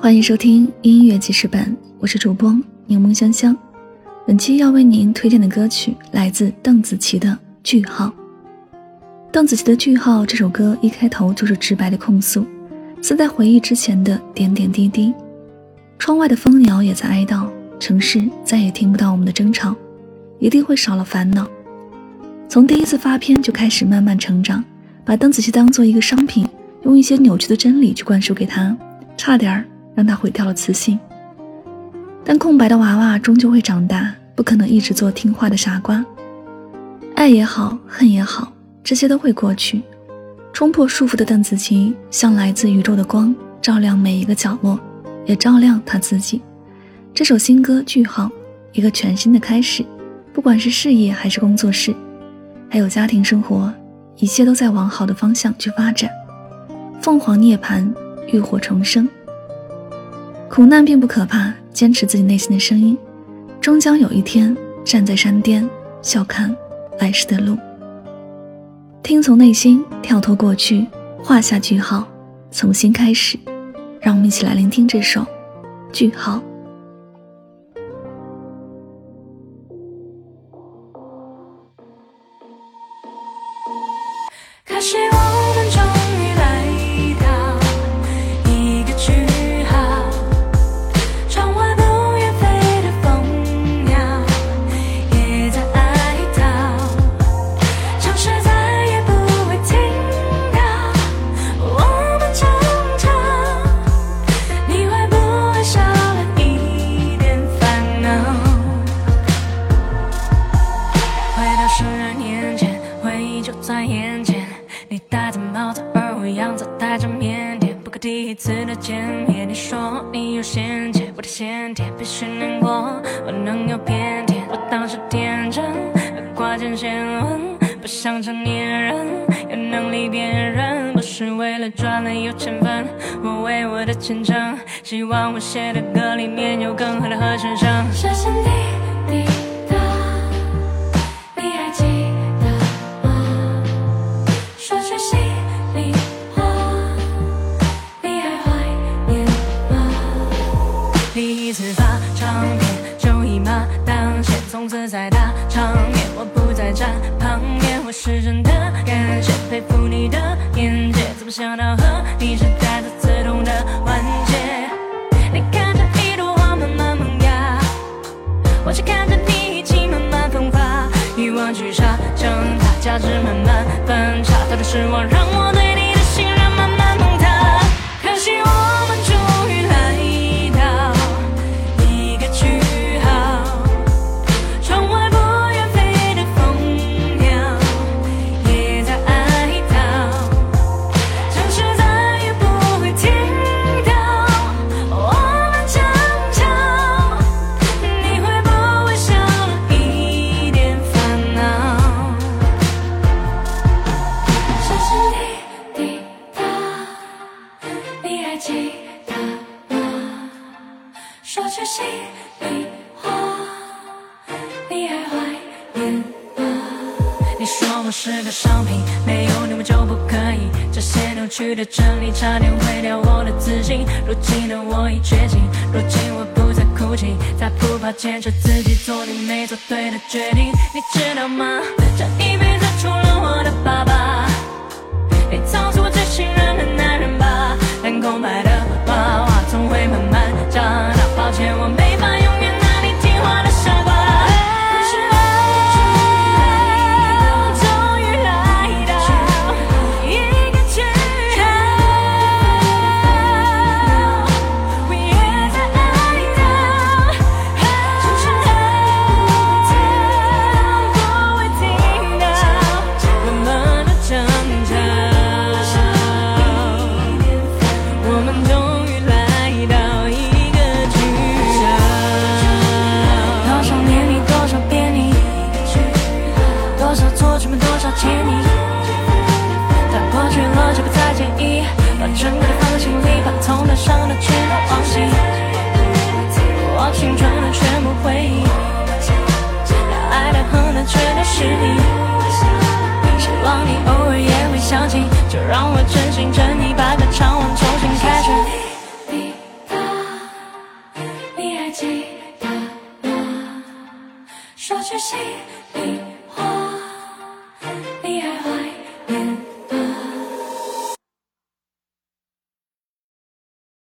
欢迎收听音乐记事本，我是主播柠檬香香。本期要为您推荐的歌曲来自邓紫棋的《句号》。邓紫棋的《句号》这首歌一开头就是直白的控诉，似在回忆之前的点点滴滴。窗外的蜂鸟也在哀悼，城市再也听不到我们的争吵，一定会少了烦恼。从第一次发片就开始慢慢成长，把邓紫棋当做一个商品，用一些扭曲的真理去灌输给她，差点儿。让他毁掉了自信，但空白的娃娃终究会长大，不可能一直做听话的傻瓜。爱也好，恨也好，这些都会过去。冲破束缚的邓紫棋，像来自宇宙的光，照亮每一个角落，也照亮她自己。这首新歌句号，一个全新的开始。不管是事业还是工作室，还有家庭生活，一切都在往好的方向去发展。凤凰涅槃，浴火重生。苦难并不可怕，坚持自己内心的声音，终将有一天站在山巅，笑看来时的路。听从内心，跳脱过去，画下句号，重新开始。让我们一起来聆听这首《句号》。样子带着腼腆不过第一次的见面，你说你有先见，不太先天，必须难过，我能有偏见？我当时天真，挂件先问，不想成年人，有能力辨认，不是为了赚了有钱分。我为我的前程，希望我写的歌里面有更好的和声声。谢谢你，面，我不再站旁边。我是真的感谢，佩服你的眼界，怎么想到和你是带着刺痛的完结？你看着一朵花慢慢萌芽，我却看着你一起慢慢风发，欲望聚沙成塔，价值慢慢分叉，他的失望让我心里话，你还怀念吗？你说我是个商品，没有你我就不可以。这些扭曲的真理，差点毁掉我的自信。如今的我已觉醒，如今我不再哭泣，再不怕坚持自己做你没做对的决定。你知道吗？这一辈子除了我的爸爸，全都忘记。我青春的全部回忆，爱的、恨的全都是你。希望你偶尔也会想起，就让我真心真意把歌唱完，重新开始。还记得我？说句心里。